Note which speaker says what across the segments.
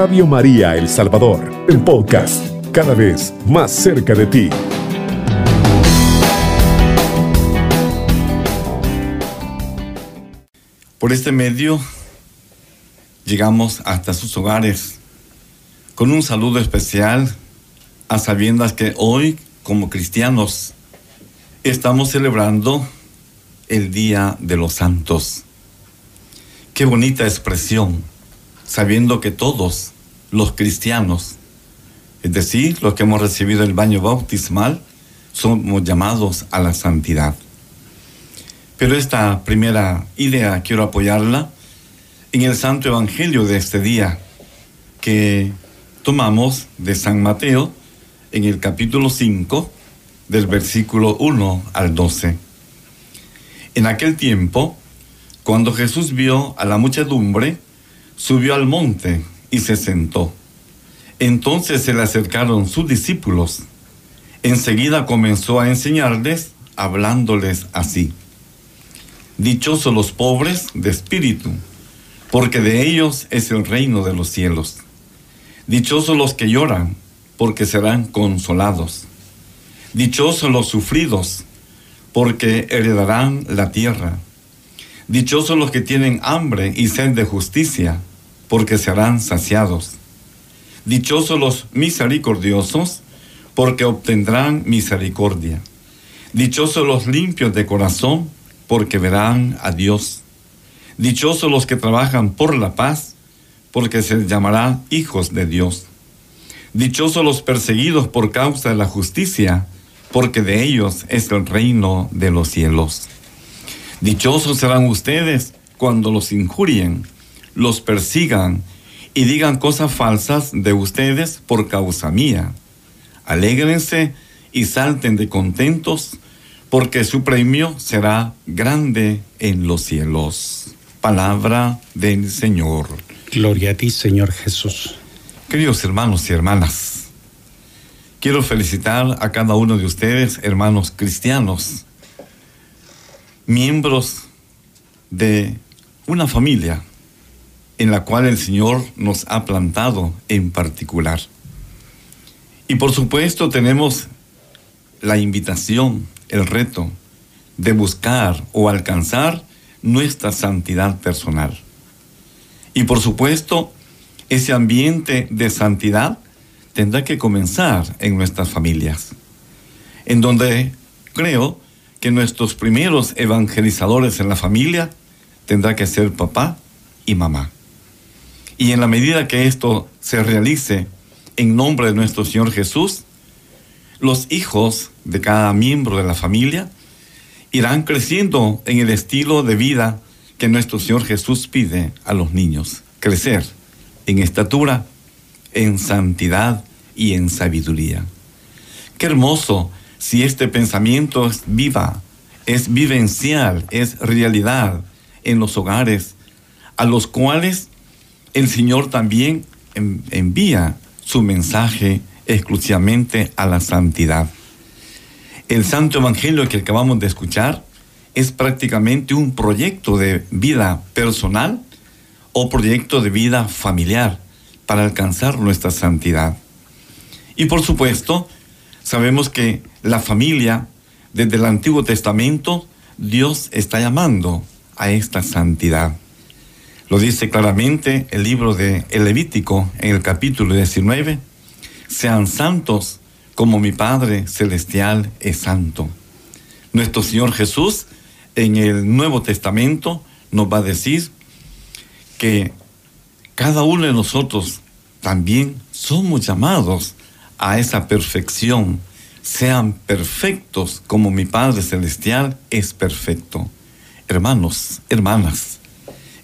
Speaker 1: Radio María El Salvador, el podcast, cada vez más cerca de ti.
Speaker 2: Por este medio llegamos hasta sus hogares con un saludo especial a sabiendas que hoy, como cristianos, estamos celebrando el Día de los Santos. Qué bonita expresión, sabiendo que todos los cristianos, es decir, los que hemos recibido el baño bautismal, somos llamados a la santidad. Pero esta primera idea quiero apoyarla en el Santo Evangelio de este día que tomamos de San Mateo en el capítulo 5 del versículo 1 al 12. En aquel tiempo, cuando Jesús vio a la muchedumbre, subió al monte y se sentó. Entonces se le acercaron sus discípulos. Enseguida comenzó a enseñarles, hablándoles así. Dichosos los pobres de espíritu, porque de ellos es el reino de los cielos. Dichosos los que lloran, porque serán consolados. Dichosos los sufridos, porque heredarán la tierra. Dichosos los que tienen hambre y sed de justicia, porque serán saciados. Dichosos los misericordiosos, porque obtendrán misericordia. Dichosos los limpios de corazón, porque verán a Dios. Dichosos los que trabajan por la paz, porque se llamará hijos de Dios. Dichosos los perseguidos por causa de la justicia, porque de ellos es el reino de los cielos. Dichosos serán ustedes cuando los injurien, los persigan y digan cosas falsas de ustedes por causa mía. Alégrense y salten de contentos, porque su premio será grande en los cielos. Palabra del Señor.
Speaker 3: Gloria a ti, Señor Jesús.
Speaker 2: Queridos hermanos y hermanas, quiero felicitar a cada uno de ustedes, hermanos cristianos, miembros de una familia en la cual el Señor nos ha plantado en particular. Y por supuesto tenemos la invitación, el reto de buscar o alcanzar nuestra santidad personal. Y por supuesto, ese ambiente de santidad tendrá que comenzar en nuestras familias, en donde creo que nuestros primeros evangelizadores en la familia tendrá que ser papá y mamá. Y en la medida que esto se realice en nombre de nuestro Señor Jesús, los hijos de cada miembro de la familia irán creciendo en el estilo de vida que nuestro Señor Jesús pide a los niños. Crecer en estatura, en santidad y en sabiduría. Qué hermoso si este pensamiento es viva, es vivencial, es realidad en los hogares, a los cuales el Señor también envía su mensaje exclusivamente a la santidad. El Santo Evangelio que acabamos de escuchar es prácticamente un proyecto de vida personal o proyecto de vida familiar para alcanzar nuestra santidad. Y por supuesto, sabemos que la familia, desde el Antiguo Testamento, Dios está llamando a esta santidad. Lo dice claramente el libro de El Levítico en el capítulo 19. Sean santos como mi Padre Celestial es santo. Nuestro Señor Jesús en el Nuevo Testamento nos va a decir que cada uno de nosotros también somos llamados a esa perfección sean perfectos como mi Padre Celestial es perfecto. Hermanos, hermanas,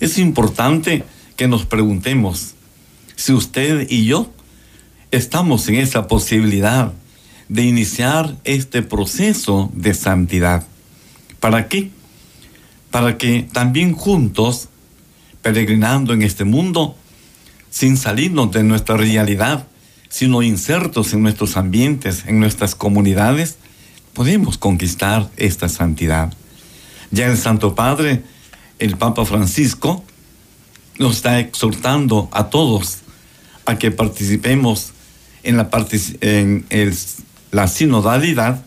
Speaker 2: es importante que nos preguntemos si usted y yo estamos en esa posibilidad de iniciar este proceso de santidad. ¿Para qué? Para que también juntos, peregrinando en este mundo, sin salirnos de nuestra realidad, sino insertos en nuestros ambientes, en nuestras comunidades, podemos conquistar esta santidad. Ya el Santo Padre, el Papa Francisco, nos está exhortando a todos a que participemos en la, la sinodalidad,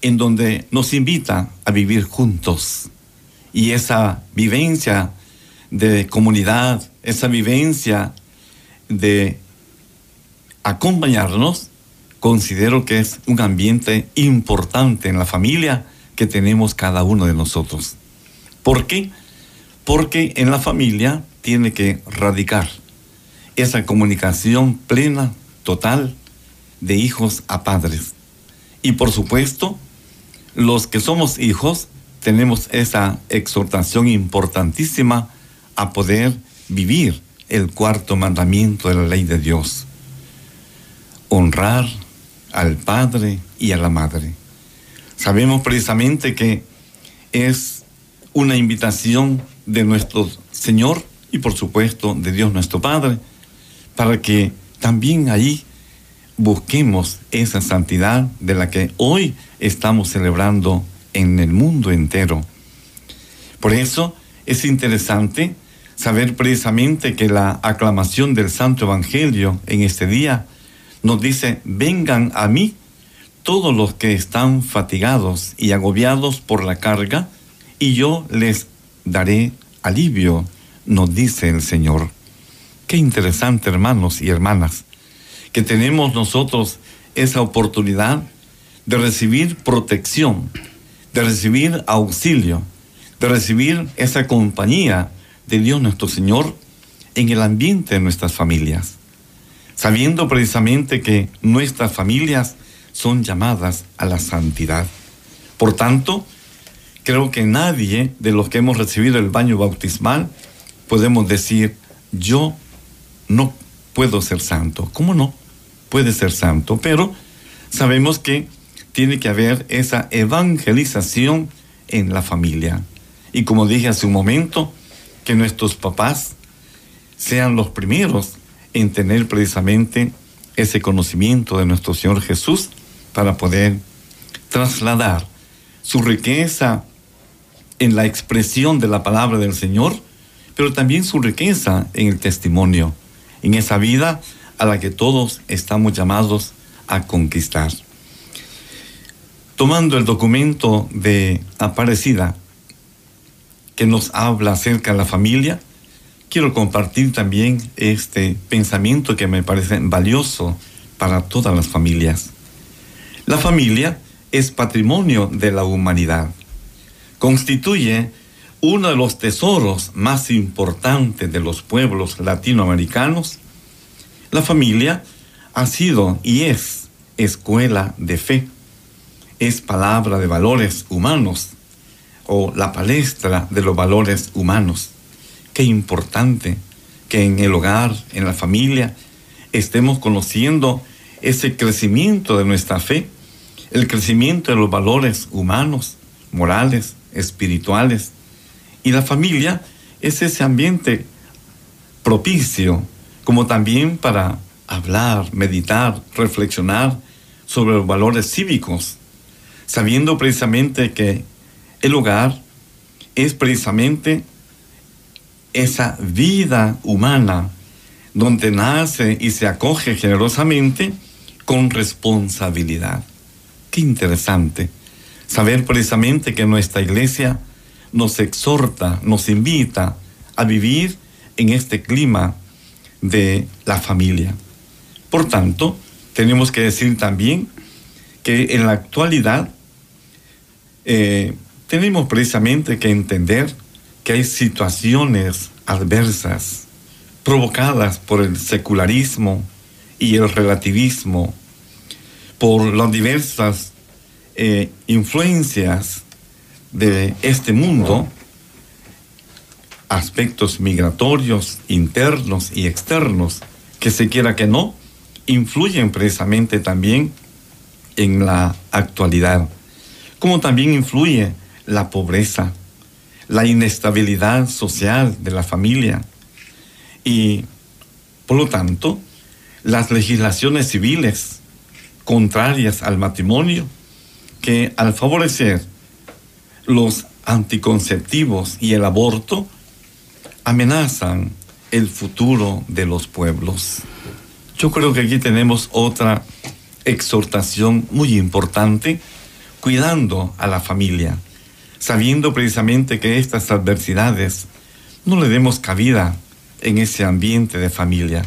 Speaker 2: en donde nos invita a vivir juntos. Y esa vivencia de comunidad, esa vivencia de acompañarnos, considero que es un ambiente importante en la familia que tenemos cada uno de nosotros. ¿Por qué? Porque en la familia tiene que radicar esa comunicación plena, total, de hijos a padres. Y por supuesto, los que somos hijos tenemos esa exhortación importantísima a poder vivir el cuarto mandamiento de la ley de Dios. Honrar al padre y a la madre. Sabemos precisamente que es una invitación de nuestro Señor y por supuesto de Dios nuestro Padre, para que también ahí busquemos esa santidad de la que hoy estamos celebrando en el mundo entero. Por eso es interesante saber precisamente que la aclamación del Santo Evangelio en este día nos dice, vengan a mí todos los que están fatigados y agobiados por la carga, y yo les daré alivio, nos dice el Señor. Qué interesante, hermanos y hermanas, que tenemos nosotros esa oportunidad de recibir protección, de recibir auxilio, de recibir esa compañía de Dios nuestro Señor en el ambiente de nuestras familias, sabiendo precisamente que nuestras familias son llamadas a la santidad. Por tanto, creo que nadie de los que hemos recibido el baño bautismal podemos decir, yo no puedo ser santo. ¿Cómo no? Puede ser santo, pero sabemos que tiene que haber esa evangelización en la familia. Y como dije hace un momento, que nuestros papás sean los primeros en tener precisamente ese conocimiento de nuestro Señor Jesús para poder trasladar su riqueza en la expresión de la palabra del Señor, pero también su riqueza en el testimonio, en esa vida a la que todos estamos llamados a conquistar. Tomando el documento de Aparecida, que nos habla acerca de la familia, quiero compartir también este pensamiento que me parece valioso para todas las familias. La familia es patrimonio de la humanidad. Constituye uno de los tesoros más importantes de los pueblos latinoamericanos. La familia ha sido y es escuela de fe, es palabra de valores humanos o la palestra de los valores humanos. Qué importante que en el hogar, en la familia, estemos conociendo ese crecimiento de nuestra fe, el crecimiento de los valores humanos, morales, espirituales. Y la familia es ese ambiente propicio, como también para hablar, meditar, reflexionar sobre los valores cívicos, sabiendo precisamente que el hogar es precisamente esa vida humana donde nace y se acoge generosamente con responsabilidad. Qué interesante saber precisamente que nuestra iglesia nos exhorta, nos invita a vivir en este clima de la familia. Por tanto, tenemos que decir también que en la actualidad eh, tenemos precisamente que entender que hay situaciones adversas provocadas por el secularismo y el relativismo, por las diversas eh, influencias de este mundo, aspectos migratorios internos y externos, que se quiera que no, influyen precisamente también en la actualidad, como también influye la pobreza, la inestabilidad social de la familia y, por lo tanto, las legislaciones civiles contrarias al matrimonio que al favorecer los anticonceptivos y el aborto amenazan el futuro de los pueblos. Yo creo que aquí tenemos otra exhortación muy importante, cuidando a la familia, sabiendo precisamente que estas adversidades no le demos cabida en ese ambiente de familia.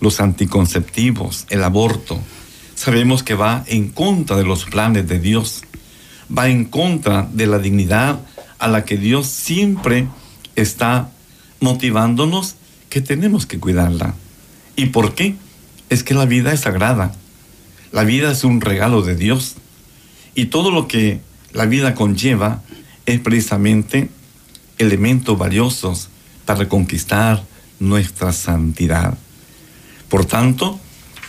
Speaker 2: Los anticonceptivos, el aborto, sabemos que va en contra de los planes de Dios, va en contra de la dignidad a la que Dios siempre está motivándonos que tenemos que cuidarla. ¿Y por qué? Es que la vida es sagrada. La vida es un regalo de Dios. Y todo lo que la vida conlleva es precisamente elementos valiosos para conquistar nuestra santidad. Por tanto,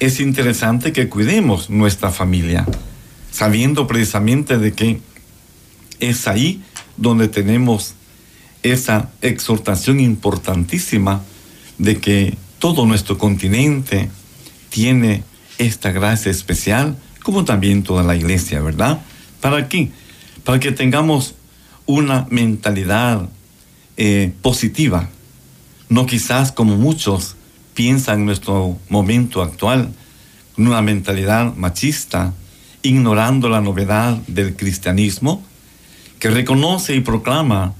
Speaker 2: es interesante que cuidemos nuestra familia, sabiendo precisamente de que es ahí donde tenemos esa exhortación importantísima de que todo nuestro continente tiene esta gracia especial, como también toda la iglesia, ¿verdad? ¿Para qué? Para que tengamos una mentalidad eh, positiva, no quizás como muchos piensan en nuestro momento actual, una mentalidad machista, ignorando la novedad del cristianismo, que reconoce y proclama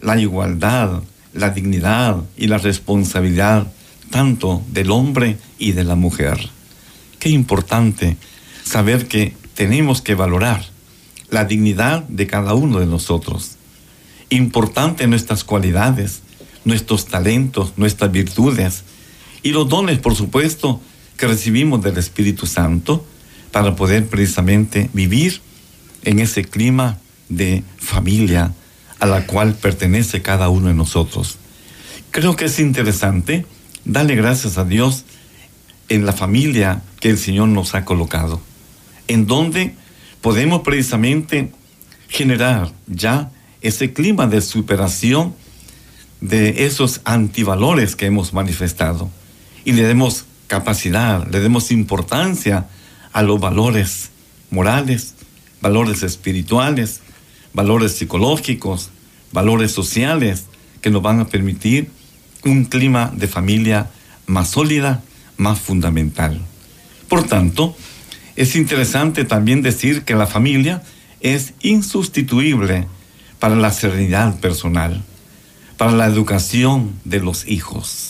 Speaker 2: la igualdad, la dignidad y la responsabilidad tanto del hombre y de la mujer. Qué importante saber que tenemos que valorar la dignidad de cada uno de nosotros. Importante nuestras cualidades, nuestros talentos, nuestras virtudes y los dones, por supuesto, que recibimos del Espíritu Santo para poder precisamente vivir en ese clima de familia a la cual pertenece cada uno de nosotros. Creo que es interesante darle gracias a Dios en la familia que el Señor nos ha colocado, en donde podemos precisamente generar ya ese clima de superación de esos antivalores que hemos manifestado y le demos capacidad, le demos importancia a los valores morales, valores espirituales, valores psicológicos, valores sociales que nos van a permitir un clima de familia más sólida, más fundamental. Por tanto, es interesante también decir que la familia es insustituible para la serenidad personal, para la educación de los hijos.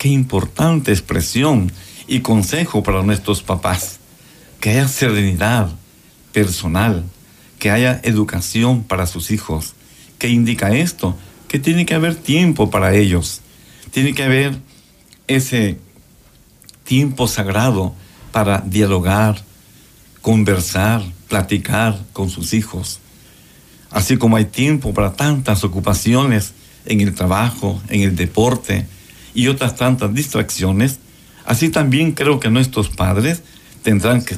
Speaker 2: Qué importante expresión y consejo para nuestros papás. Que haya serenidad personal, que haya educación para sus hijos. ¿Qué indica esto? Que tiene que haber tiempo para ellos. Tiene que haber ese tiempo sagrado para dialogar, conversar, platicar con sus hijos. Así como hay tiempo para tantas ocupaciones en el trabajo, en el deporte y otras tantas distracciones, así también creo que nuestros padres tendrán que,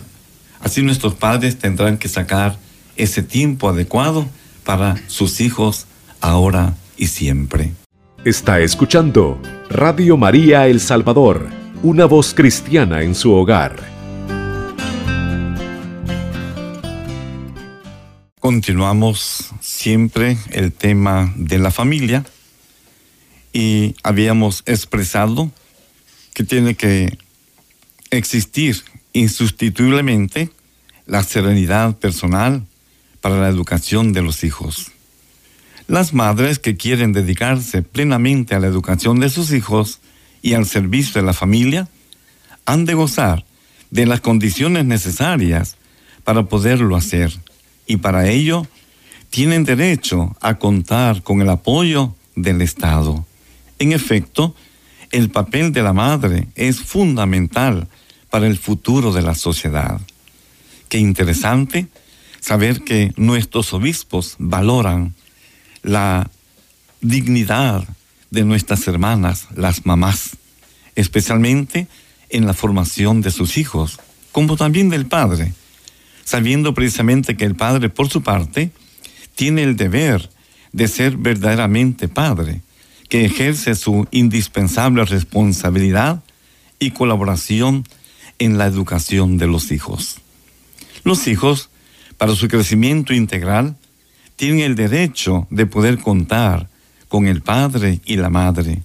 Speaker 2: así nuestros padres tendrán que sacar ese tiempo adecuado para sus hijos ahora y siempre.
Speaker 1: Está escuchando Radio María El Salvador, una voz cristiana en su hogar.
Speaker 2: Continuamos siempre el tema de la familia y habíamos expresado que tiene que existir insustituiblemente la serenidad personal para la educación de los hijos. Las madres que quieren dedicarse plenamente a la educación de sus hijos y al servicio de la familia han de gozar de las condiciones necesarias para poderlo hacer y para ello tienen derecho a contar con el apoyo del Estado. En efecto, el papel de la madre es fundamental para el futuro de la sociedad. Qué interesante saber que nuestros obispos valoran la dignidad de nuestras hermanas, las mamás, especialmente en la formación de sus hijos, como también del padre, sabiendo precisamente que el padre, por su parte, tiene el deber de ser verdaderamente padre, que ejerce su indispensable responsabilidad y colaboración en la educación de los hijos. Los hijos para su crecimiento integral, tienen el derecho de poder contar con el padre y la madre,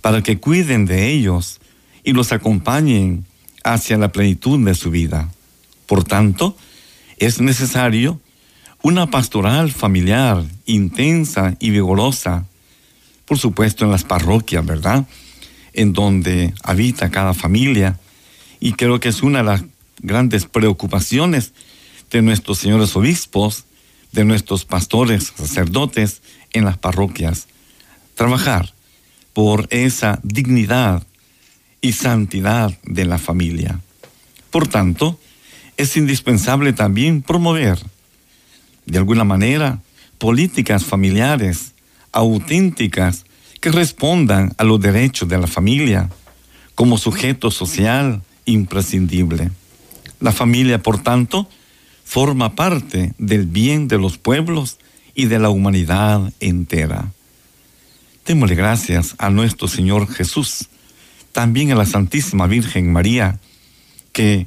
Speaker 2: para que cuiden de ellos y los acompañen hacia la plenitud de su vida. Por tanto, es necesario una pastoral familiar intensa y vigorosa, por supuesto en las parroquias, ¿verdad? En donde habita cada familia. Y creo que es una de las grandes preocupaciones de nuestros señores obispos, de nuestros pastores, sacerdotes en las parroquias. Trabajar por esa dignidad y santidad de la familia. Por tanto, es indispensable también promover, de alguna manera, políticas familiares auténticas que respondan a los derechos de la familia como sujeto social imprescindible. La familia, por tanto, forma parte del bien de los pueblos y de la humanidad entera. Démosle gracias a nuestro Señor Jesús, también a la Santísima Virgen María, que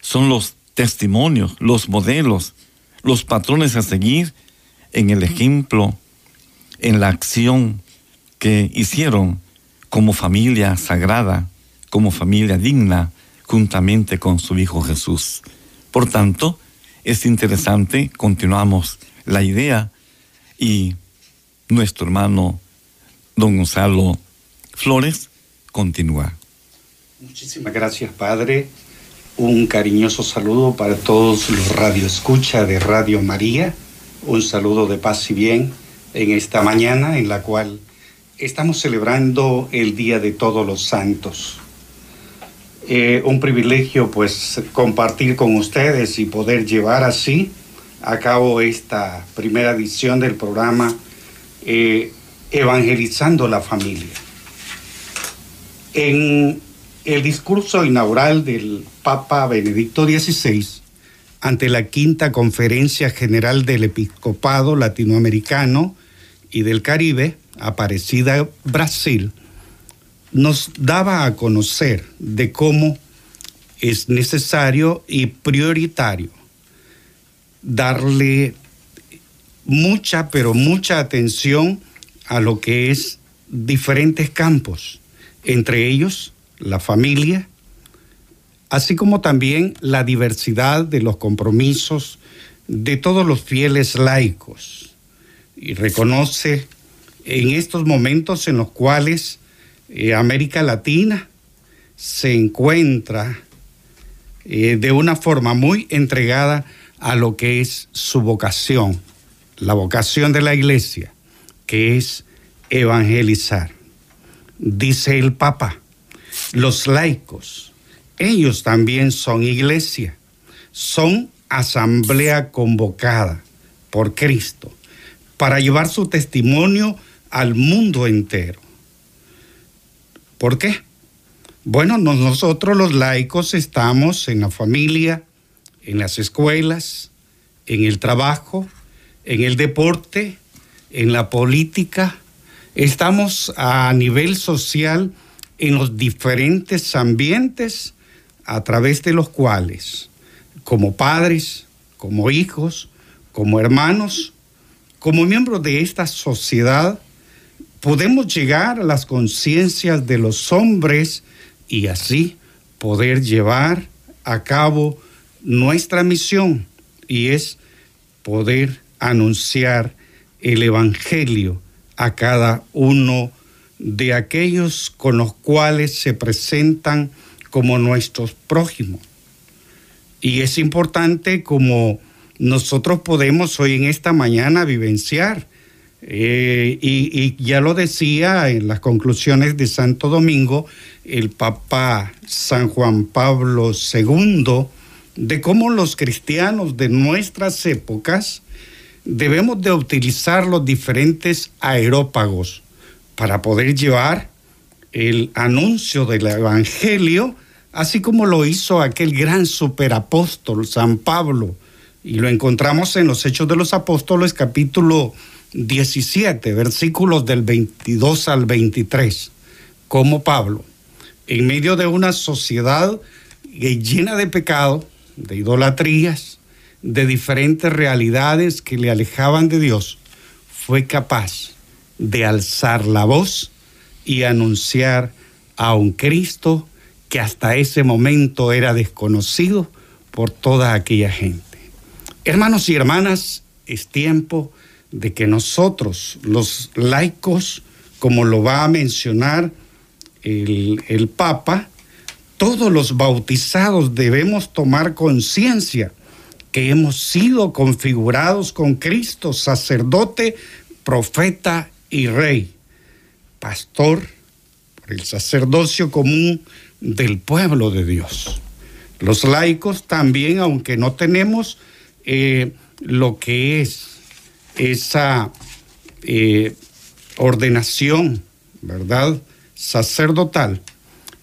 Speaker 2: son los testimonios, los modelos, los patrones a seguir en el ejemplo, en la acción que hicieron como familia sagrada, como familia digna, juntamente con su Hijo Jesús. Por tanto, es interesante, continuamos la idea y nuestro hermano don Gonzalo Flores continúa.
Speaker 3: Muchísimas gracias, Padre. Un cariñoso saludo para todos los radioescucha de Radio María. Un saludo de paz y bien en esta mañana en la cual estamos celebrando el Día de Todos los Santos. Eh, un privilegio pues compartir con ustedes y poder llevar así a cabo esta primera edición del programa eh, Evangelizando la Familia. En el discurso inaugural del Papa Benedicto XVI ante la quinta conferencia general del episcopado latinoamericano y del Caribe, Aparecida Brasil, nos daba a conocer de cómo es necesario y prioritario darle mucha, pero mucha atención a lo que es diferentes campos, entre ellos la familia, así como también la diversidad de los compromisos de todos los fieles laicos. Y reconoce en estos momentos en los cuales eh, América Latina se encuentra eh, de una forma muy entregada a lo que es su vocación, la vocación de la iglesia, que es evangelizar. Dice el Papa, los laicos, ellos también son iglesia, son asamblea convocada por Cristo para llevar su testimonio al mundo entero. ¿Por qué? Bueno, nosotros los laicos estamos en la familia, en las escuelas, en el trabajo, en el deporte, en la política. Estamos a nivel social en los diferentes ambientes a través de los cuales, como padres, como hijos, como hermanos, como miembros de esta sociedad, podemos llegar a las conciencias de los hombres y así poder llevar a cabo nuestra misión y es poder anunciar el Evangelio a cada uno de aquellos con los cuales se presentan como nuestros prójimos. Y es importante como nosotros podemos hoy en esta mañana vivenciar eh, y, ya lo decía en las conclusiones de Santo Domingo el Papa San Juan Pablo II, de cómo los cristianos de nuestras épocas debemos de utilizar los diferentes aerópagos para poder llevar el anuncio del Evangelio, así como lo hizo aquel gran superapóstol San Pablo, y lo encontramos en los Hechos de los Apóstoles capítulo 17, versículos del 22 al 23, como Pablo, en medio de una sociedad llena de pecado, de idolatrías, de diferentes realidades que le alejaban de Dios, fue capaz de alzar la voz y anunciar a un Cristo que hasta ese momento era desconocido por toda aquella gente. Hermanos y hermanas, es tiempo de que nosotros, los laicos, como lo va a mencionar el, Papa, todos los bautizados debemos tomar conciencia que hemos sido configurados con Cristo, sacerdote, profeta y rey, pastor por el sacerdocio común del pueblo de Dios. Los laicos también, aunque no tenemos eh, lo que es esa eh, ordenación, ¿verdad? Sacerdotal,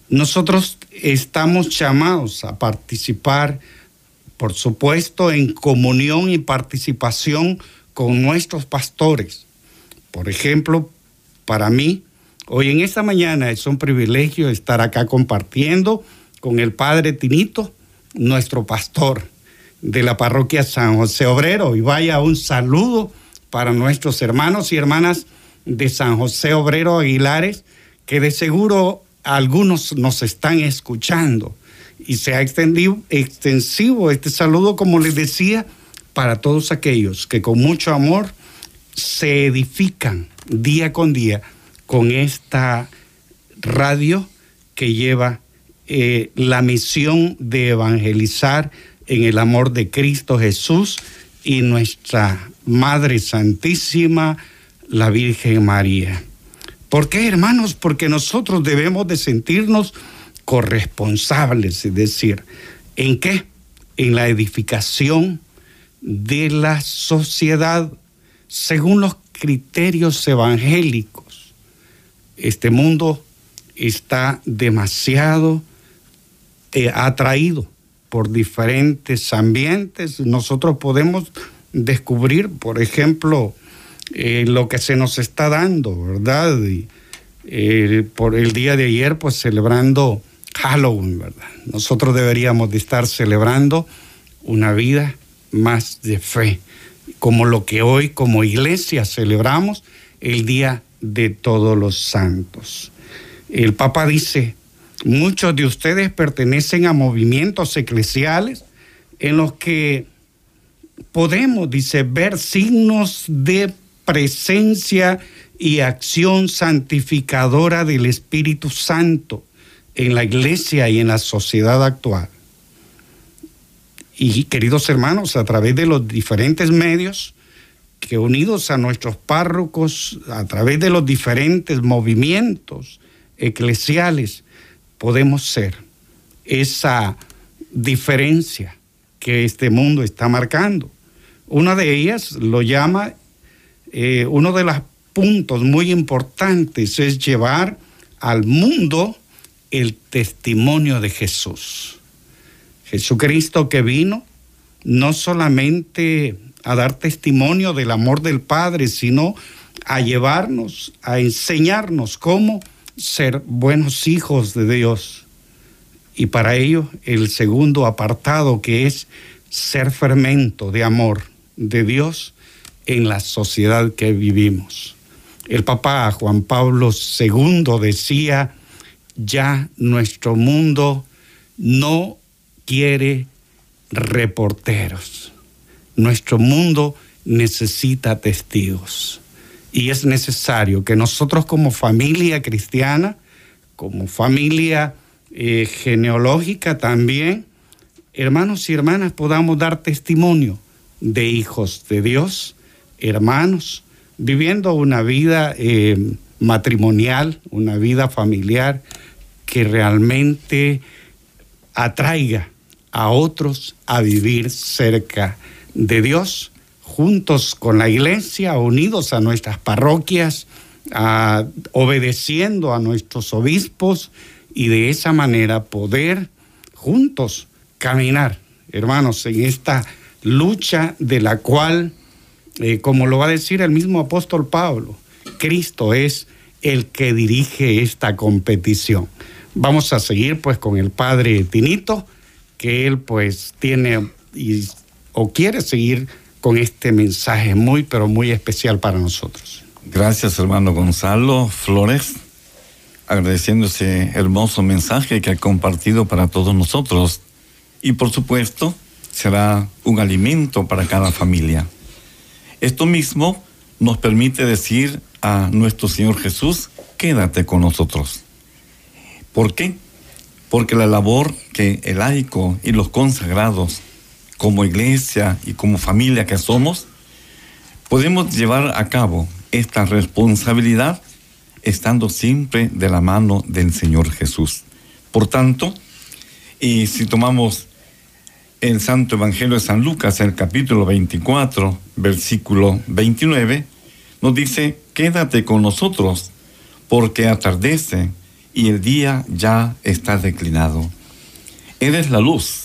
Speaker 3: nosotros estamos llamados a participar, por supuesto, en comunión y participación con nuestros pastores. Por ejemplo, para mí, hoy en esta mañana es un privilegio estar acá compartiendo con el Padre Tinito, nuestro pastor de la parroquia San José Obrero. Y vaya un saludo para nuestros hermanos y hermanas de San José Obrero Aguilares, que de seguro algunos nos están escuchando. Y se ha extendido extensivo este saludo, como les decía, para todos aquellos que con mucho amor se edifican día con día con esta radio que lleva eh, la misión de evangelizar en el amor de Cristo Jesús y nuestra Madre Santísima, la Virgen María. ¿Por qué, hermanos? Porque nosotros debemos de sentirnos corresponsables, es decir, ¿en qué? En la edificación de la sociedad según los criterios evangélicos. Este mundo está demasiado eh, atraído por diferentes ambientes. Nosotros podemos descubrir, por ejemplo, eh, lo que se nos está dando, ¿verdad? Eh, por el día de ayer, pues celebrando Halloween, ¿verdad? Nosotros deberíamos de estar celebrando una vida más de fe, como lo que hoy como iglesia celebramos el Día de Todos los Santos. El Papa dice, Muchos de ustedes pertenecen a movimientos eclesiales en los que podemos, dice, ver signos de presencia y acción santificadora del Espíritu Santo en la iglesia y en la sociedad actual. Y queridos hermanos, a través de los diferentes medios, que unidos a nuestros párrocos, a través de los diferentes movimientos eclesiales, podemos ser esa diferencia que este mundo está marcando. Una de ellas lo llama, eh, uno de los puntos muy importantes es llevar al mundo el testimonio de Jesús. Jesucristo que vino no solamente a dar testimonio del amor del Padre, sino a llevarnos, a enseñarnos cómo ser buenos hijos de Dios. Y para ello el segundo apartado que es ser fermento de amor de Dios en la sociedad que vivimos. El Papa Juan Pablo II decía, ya nuestro mundo no quiere reporteros. Nuestro mundo necesita testigos. Y es necesario que nosotros como familia cristiana, como familia eh, genealógica también, hermanos y hermanas, podamos dar testimonio de hijos de Dios, hermanos, viviendo una vida eh, matrimonial, una vida familiar que realmente atraiga a otros a vivir cerca de Dios juntos con la iglesia, unidos a nuestras parroquias, obedeciendo a nuestros obispos y de esa manera poder juntos caminar, hermanos, en esta lucha de la cual, eh, como lo va a decir el mismo apóstol Pablo, Cristo es el que dirige esta competición. Vamos a seguir pues con el padre Tinito, que él pues tiene o quiere seguir con este mensaje muy, pero muy especial para nosotros.
Speaker 2: Gracias, hermano Gonzalo Flores. agradeciendo ese hermoso mensaje que ha compartido para todos nosotros. Y por supuesto, será un alimento para cada familia. Esto mismo nos permite decir a nuestro Señor Jesús, quédate con nosotros. ¿Por qué? Porque la labor que el laico y los consagrados, como iglesia y como familia que somos, podemos llevar a cabo esta responsabilidad estando siempre de la mano del Señor Jesús. Por tanto, y si tomamos el Santo Evangelio de San Lucas, el capítulo 24, versículo 29, nos dice, quédate con nosotros, porque atardece y el día ya está declinado. Eres la luz.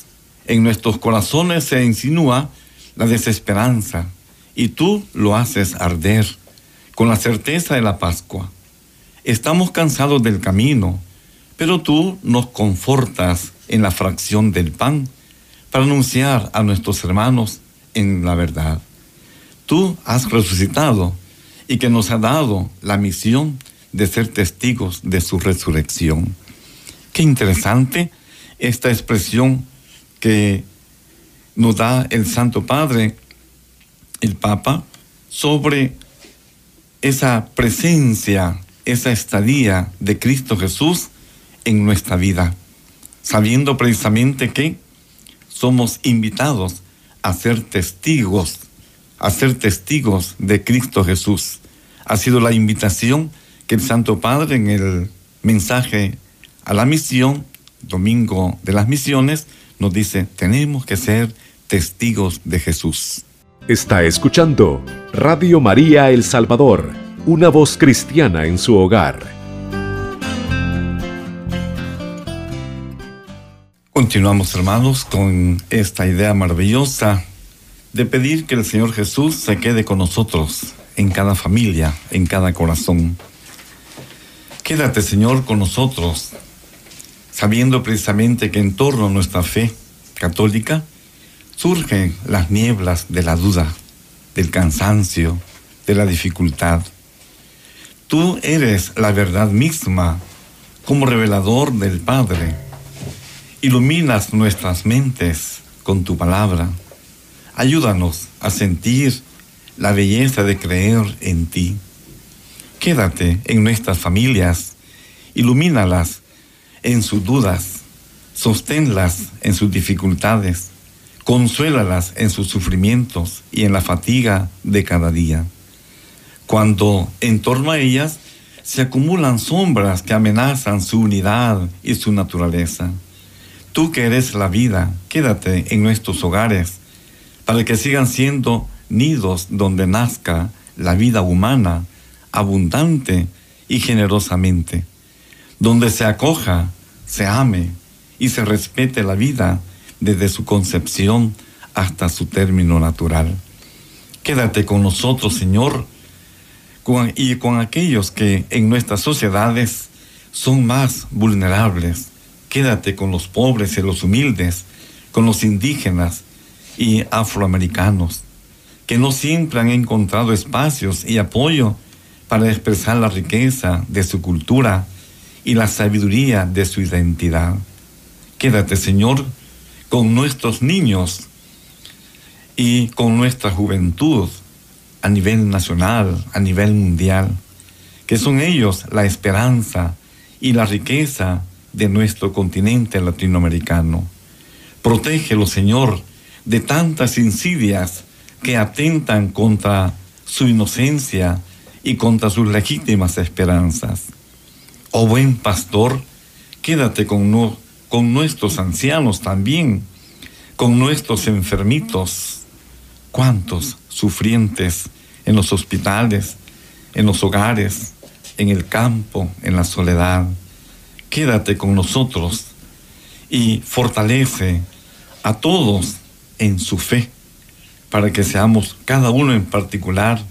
Speaker 2: En nuestros corazones se insinúa la desesperanza y tú lo haces arder con la certeza de la Pascua. Estamos cansados del camino, pero tú nos confortas en la fracción del pan para anunciar a nuestros hermanos en la verdad. Tú has resucitado y que nos ha dado la misión de ser testigos de su resurrección. Qué interesante esta expresión que nos da el Santo Padre, el Papa, sobre esa presencia, esa estadía de Cristo Jesús en nuestra vida, sabiendo precisamente que somos invitados a ser testigos, a ser testigos de Cristo Jesús. Ha sido la invitación que el Santo Padre en el mensaje a la misión, Domingo de las Misiones, nos dice, tenemos que ser testigos de Jesús.
Speaker 1: Está escuchando Radio María El Salvador, una voz cristiana en su hogar.
Speaker 2: Continuamos hermanos con esta idea maravillosa de pedir que el Señor Jesús se quede con nosotros en cada familia, en cada corazón. Quédate Señor con nosotros, sabiendo precisamente que en torno a nuestra fe católica surgen las nieblas de la duda, del cansancio, de la dificultad. Tú eres la verdad misma como revelador del Padre Iluminas nuestras mentes con tu palabra. Ayúdanos a sentir la belleza de creer en ti. Quédate en nuestras familias, ilumínalas en sus dudas, sosténlas en sus dificultades, consuélalas en sus sufrimientos y en la fatiga de cada día. Cuando en torno a ellas se acumulan sombras que amenazan su unidad y su naturaleza. Tú que eres la vida, quédate en nuestros hogares para que sigan siendo nidos donde nazca la vida humana abundante y generosamente, donde se acoja, se ame y se respete la vida desde su concepción hasta su término natural. Quédate con nosotros, Señor, y con aquellos que en nuestras sociedades son más vulnerables, Quédate con los pobres y los humildes, con los indígenas y afroamericanos, que no siempre han encontrado espacios y apoyo para expresar la riqueza de su cultura y la sabiduría de su identidad. Quédate, Señor, con nuestros niños y con nuestra juventud a nivel nacional, a nivel mundial, que son ellos la esperanza y la riqueza de nuestro continente latinoamericano. Protégelo, Señor, de tantas insidias que atentan contra su inocencia y contra sus legítimas esperanzas. Oh buen pastor, quédate con, con nuestros ancianos también, con nuestros enfermitos, cuántos sufrientes en los hospitales, en los hogares, en el campo, en la soledad quédate con nosotros y fortalece a todos en su fe, para que seamos cada uno en particular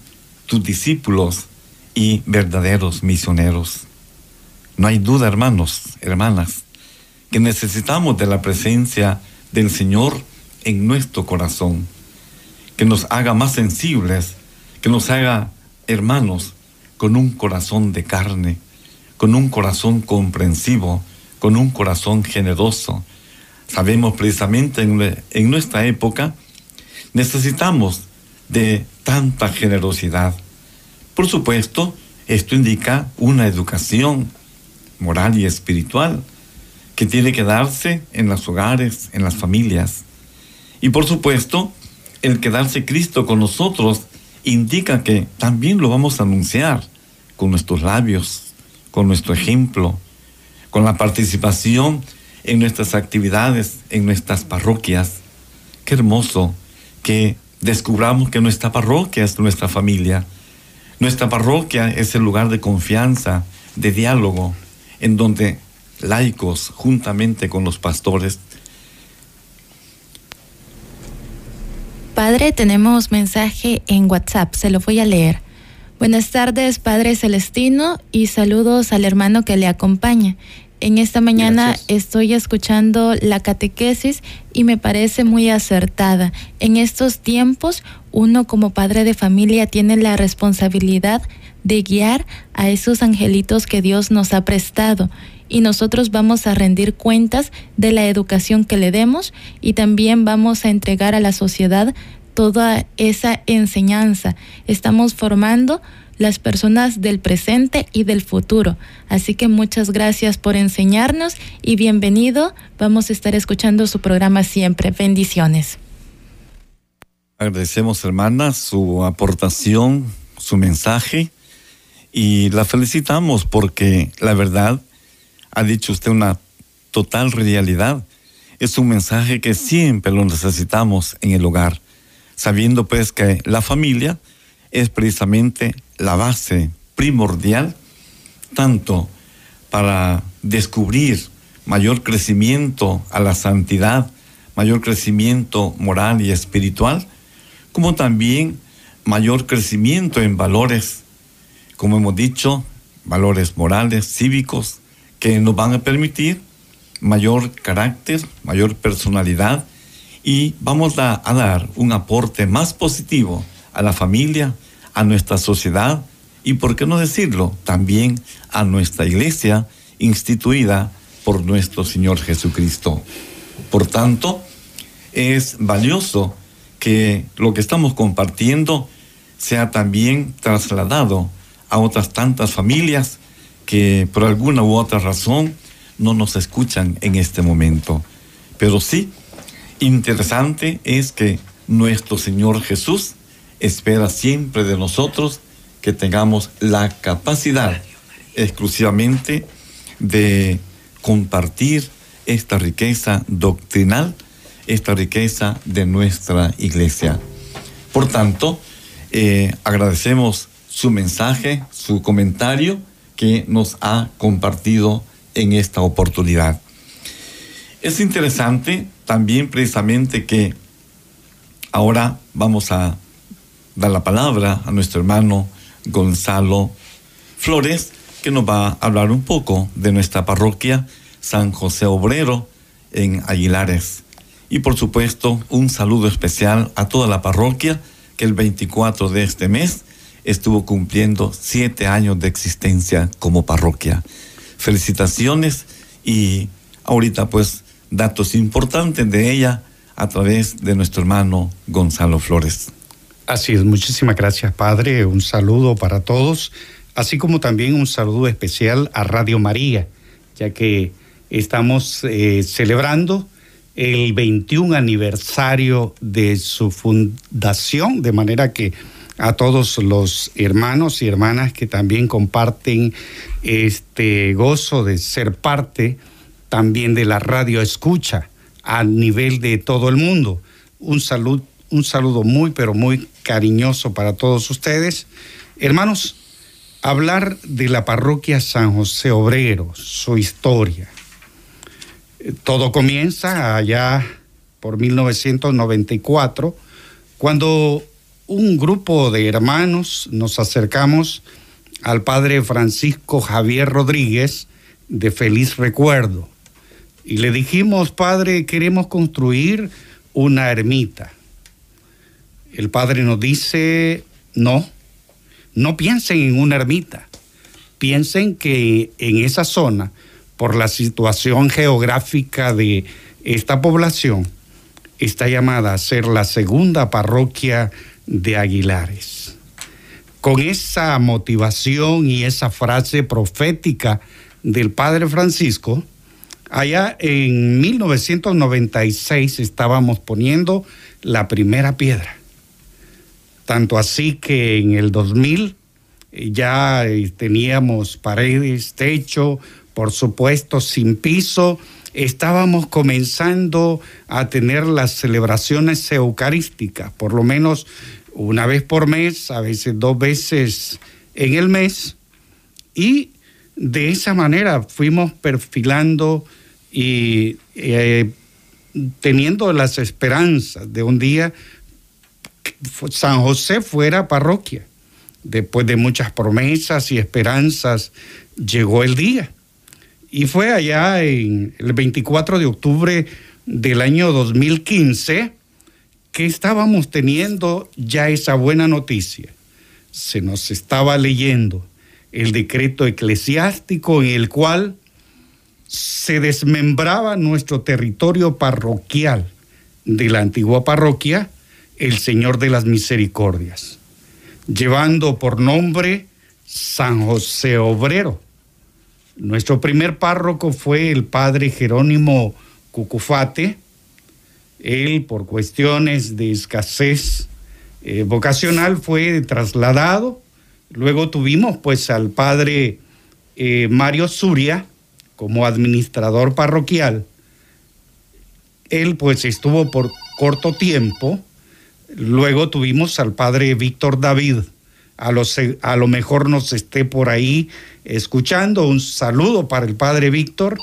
Speaker 2: tus discípulos y verdaderos misioneros. No hay duda, hermanos, hermanas, que necesitamos de la presencia del Señor en nuestro corazón, que nos haga más sensibles, que nos haga hermanos con un corazón de carne, con un corazón comprensivo, con un corazón generoso. Sabemos precisamente en, nuestra época necesitamos de tanta generosidad. Por supuesto, esto indica una educación moral y espiritual que tiene que darse en los hogares, en las familias. Y por supuesto, el quedarse Cristo con nosotros indica que también lo vamos a anunciar con nuestros labios, con nuestro ejemplo, con la participación en nuestras actividades, en nuestras parroquias. Qué hermoso que descubramos que nuestra parroquia es nuestra familia. Nuestra parroquia es el lugar de confianza, de diálogo, en donde laicos, juntamente con los pastores,
Speaker 4: Padre, tenemos mensaje en WhatsApp, se lo voy a leer. Buenas tardes, Padre Celestino, y saludos al hermano que le acompaña. En esta mañana estoy escuchando la catequesis y me parece muy acertada. En estos tiempos, uno como padre de familia tiene la responsabilidad de guiar a esos angelitos que Dios nos ha prestado y nosotros vamos a rendir cuentas de la educación que le demos y también vamos a entregar a la sociedad toda esa enseñanza. Estamos formando las personas del presente y del futuro. Así que muchas gracias por enseñarnos y bienvenido. Vamos a estar escuchando su programa siempre. Bendiciones.
Speaker 2: Agradecemos, hermana, su aportación, su mensaje y la felicitamos porque la verdad ha dicho usted una total realidad. Es un mensaje que siempre lo necesitamos en el hogar, sabiendo pues que la familia es precisamente la base primordial, tanto para descubrir mayor crecimiento a la santidad, mayor crecimiento moral y espiritual, como también mayor crecimiento en valores, como hemos dicho, valores morales, cívicos, que nos van a permitir mayor carácter, mayor personalidad y vamos a, dar un aporte más positivo a la familia, a nuestra sociedad y, por qué no decirlo, también a nuestra iglesia instituida por nuestro Señor Jesucristo. Por tanto, es valioso que lo que estamos compartiendo sea también trasladado a otras tantas familias que por alguna u otra razón no nos escuchan en este momento. Pero sí, interesante es que nuestro Señor Jesús espera siempre de nosotros que tengamos la capacidad exclusivamente de compartir esta riqueza doctrinal, esta riqueza de nuestra iglesia. Por tanto, eh, agradecemos su mensaje, su comentario que nos ha compartido en esta oportunidad. Es interesante también precisamente que ahora vamos a dar la palabra a nuestro hermano Gonzalo Flores, que nos va a hablar un poco de nuestra parroquia San José Obrero en Aguilares. Y por supuesto, un saludo especial a toda la parroquia que el 24 de este mes estuvo cumpliendo siete años de existencia como parroquia. Felicitaciones y ahorita pues datos importantes de ella a través de nuestro hermano Gonzalo Flores.
Speaker 3: Así es, muchísimas gracias Padre, un saludo para todos, así como también un saludo especial a Radio María, ya que estamos eh, celebrando el 21 aniversario de su fundación, de manera que a todos los hermanos y hermanas que también comparten este gozo de ser parte también de la radio escucha a nivel de todo el mundo. Un saludo, un saludo muy, pero muy cariñoso para todos ustedes. Hermanos, hablar de la parroquia San José Obrero, su historia. Todo comienza allá por 1994, cuando un grupo de hermanos nos acercamos al padre Francisco Javier Rodríguez de Feliz Recuerdo y le dijimos, padre, queremos construir una ermita. El padre nos dice, no, no piensen en una ermita, Piensen que en esa zona, por la situación geográfica de esta población, está llamada a ser la segunda parroquia de Aguilares. Con esa motivación y esa frase profética del Padre Francisco, allá en 1996 estábamos poniendo la primera piedra. Tanto así que en el 2000 eh, ya eh, teníamos paredes, techo, por supuesto sin piso, estábamos comenzando a tener las celebraciones eucarísticas, por lo menos una vez por mes, a veces dos veces en el mes, y de esa manera fuimos perfilando y eh, teniendo las esperanzas de un día San José fuera parroquia. Después de muchas promesas y esperanzas, llegó el día. Y fue allá en el 24 de octubre del año 2015 que estábamos teniendo ya esa buena noticia. Se nos estaba leyendo el decreto eclesiástico en el cual se desmembraba nuestro territorio parroquial de la antigua parroquia el Señor de las Misericordias, llevando por nombre San José Obrero. Nuestro primer párroco fue el padre Jerónimo Cucufate. Él, por cuestiones de escasez eh, vocacional, fue trasladado. Luego tuvimos pues al padre eh, Mario Zuria como administrador parroquial. Él pues estuvo por corto tiempo Luego tuvimos al padre Víctor David. A lo, a lo mejor nos esté por ahí escuchando. Un saludo para el padre Víctor.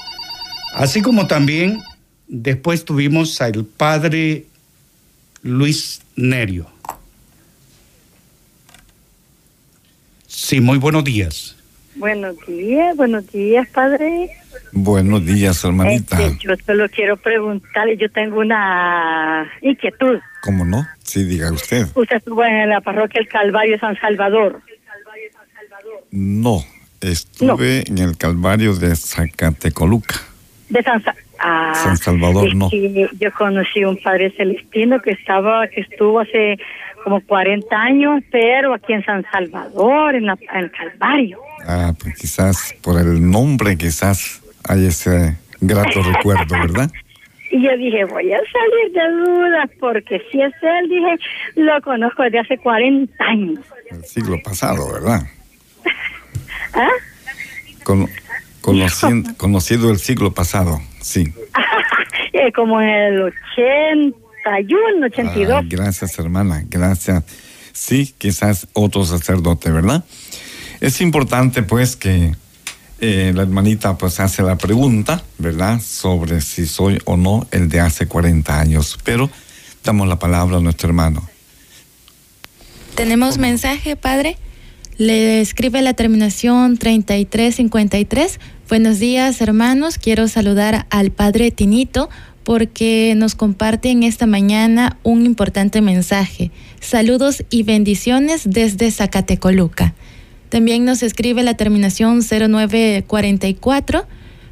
Speaker 3: Así como también después tuvimos al padre Luis Nerio. Sí, muy buenos días.
Speaker 5: Buenos días, buenos días, padre.
Speaker 2: Buenos días, hermanita.
Speaker 5: Este, yo solo quiero preguntarle, yo tengo una inquietud.
Speaker 2: ¿Cómo no? Sí, diga usted.
Speaker 5: ¿Usted estuvo en la parroquia El Calvario San Salvador?
Speaker 2: No, estuve en el Calvario de Zacatecoluca.
Speaker 5: De San, ah,
Speaker 2: San Salvador, no.
Speaker 5: Yo conocí un padre celestino que estaba, que estuvo hace como 40 años, pero aquí en San Salvador, en, en el Calvario.
Speaker 2: Ah, pues quizás por el nombre, quizás hay ese grato recuerdo, ¿verdad?
Speaker 5: Y yo dije, voy a salir de dudas, porque si es él, dije, lo conozco desde hace 40 años.
Speaker 2: El siglo pasado, ¿verdad?
Speaker 5: ¿Ah?
Speaker 2: conocido, conocido el siglo pasado, sí.
Speaker 5: Eh, como en el 81, 82. Ah,
Speaker 2: gracias, hermana, gracias. Sí, quizás otro sacerdote, ¿verdad? Es importante, pues, que eh, la hermanita pues hace la pregunta, ¿verdad? Sobre si soy o no el de hace 40 años. Pero damos la palabra a nuestro hermano.
Speaker 4: Tenemos mensaje, padre. Le escribe la terminación 3353. Buenos días, hermanos. Quiero saludar al padre Tinito porque nos comparte en esta mañana un importante mensaje. Saludos y bendiciones desde Zacatecoluca. También nos escribe la terminación 0944.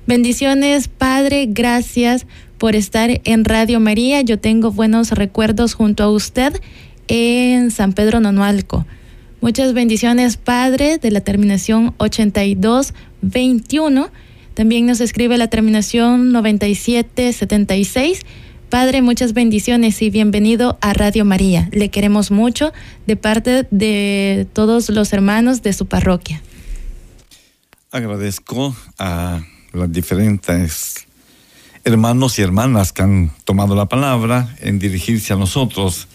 Speaker 4: Bendiciones, Padre, gracias por estar en Radio María. Yo tengo buenos recuerdos junto a usted en San Pedro Nonualco. Muchas bendiciones, Padre, de la terminación 8221. También nos escribe la terminación 9776. Padre, muchas bendiciones y bienvenido a Radio María. Le queremos mucho de parte de todos los hermanos de su parroquia.
Speaker 2: Agradezco a los diferentes hermanos y hermanas que han tomado la palabra en dirigirse a nosotros.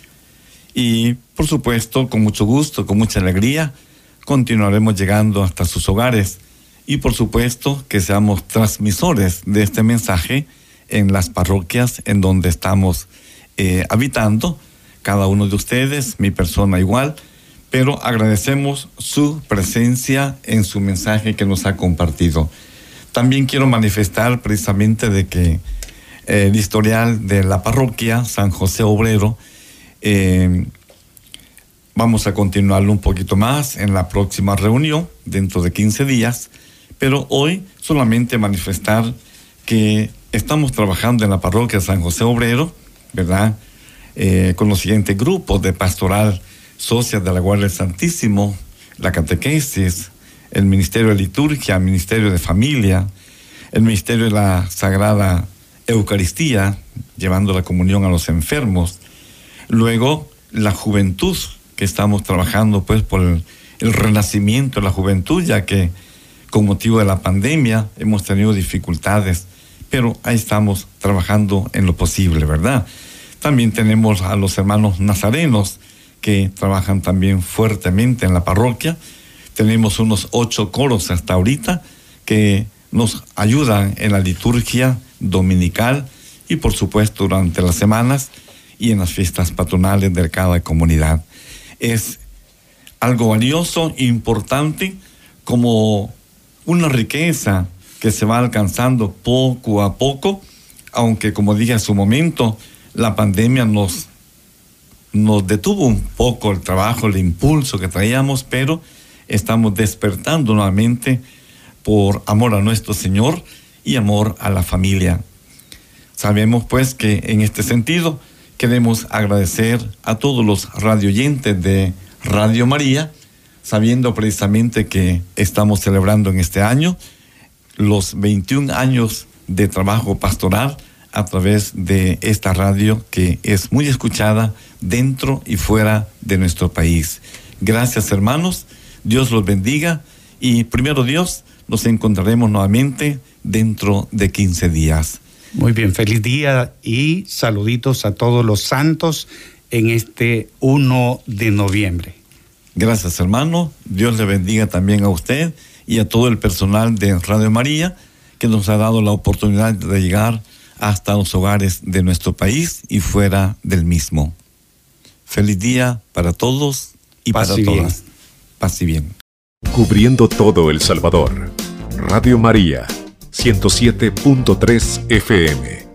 Speaker 2: Y por supuesto, con mucho gusto, con mucha alegría, continuaremos llegando hasta sus hogares. Y por supuesto que seamos transmisores de este mensaje en las parroquias en donde estamos eh, habitando, cada uno de ustedes, mi persona igual, pero agradecemos su presencia en su mensaje que nos ha compartido. También quiero manifestar precisamente de que eh, el historial de la parroquia San José Obrero, eh, Vamos a continuarlo un poquito más en la próxima reunión, dentro de 15 días, pero hoy solamente manifestar que estamos trabajando en la parroquia San José Obrero, ¿verdad? Eh, con los siguientes grupos de pastoral socias de la Guardia del Santísimo, la catequesis, el Ministerio de Liturgia, el Ministerio de Familia, el Ministerio de la Sagrada Eucaristía, llevando la comunión a los enfermos. Luego, la juventud, que estamos trabajando pues por el, renacimiento de la juventud, ya que con motivo de la pandemia hemos tenido dificultades, pero ahí estamos trabajando en lo posible, ¿verdad? También tenemos a los hermanos nazarenos que trabajan también fuertemente en la parroquia. Tenemos unos ocho coros hasta ahorita que nos ayudan en la liturgia dominical y por supuesto durante las semanas y en las fiestas patronales de cada comunidad es algo valioso, importante, como una riqueza que se va alcanzando poco a poco, aunque como dije en su momento, la pandemia nos, nos detuvo un poco el trabajo, el impulso que traíamos, pero estamos despertando nuevamente por amor a nuestro Señor y amor a la familia. Sabemos pues que en este sentido Queremos agradecer a todos los radioyentes de Radio María, sabiendo precisamente que estamos celebrando en este año los 21 años de trabajo pastoral a través de esta radio que es muy escuchada dentro y fuera de nuestro país. Gracias hermanos, Dios los bendiga y primero Dios, nos encontraremos nuevamente dentro de 15 días.
Speaker 3: Muy bien, feliz día y saluditos a todos los santos en este 1 de noviembre.
Speaker 2: Gracias hermano, Dios le bendiga también a usted y a todo el personal de Radio María que nos ha dado la oportunidad de llegar hasta los hogares de nuestro país y fuera del mismo. Feliz día para todos y para todas. Paz y bien.
Speaker 1: Cubriendo todo El Salvador. Radio María 107.3 FM.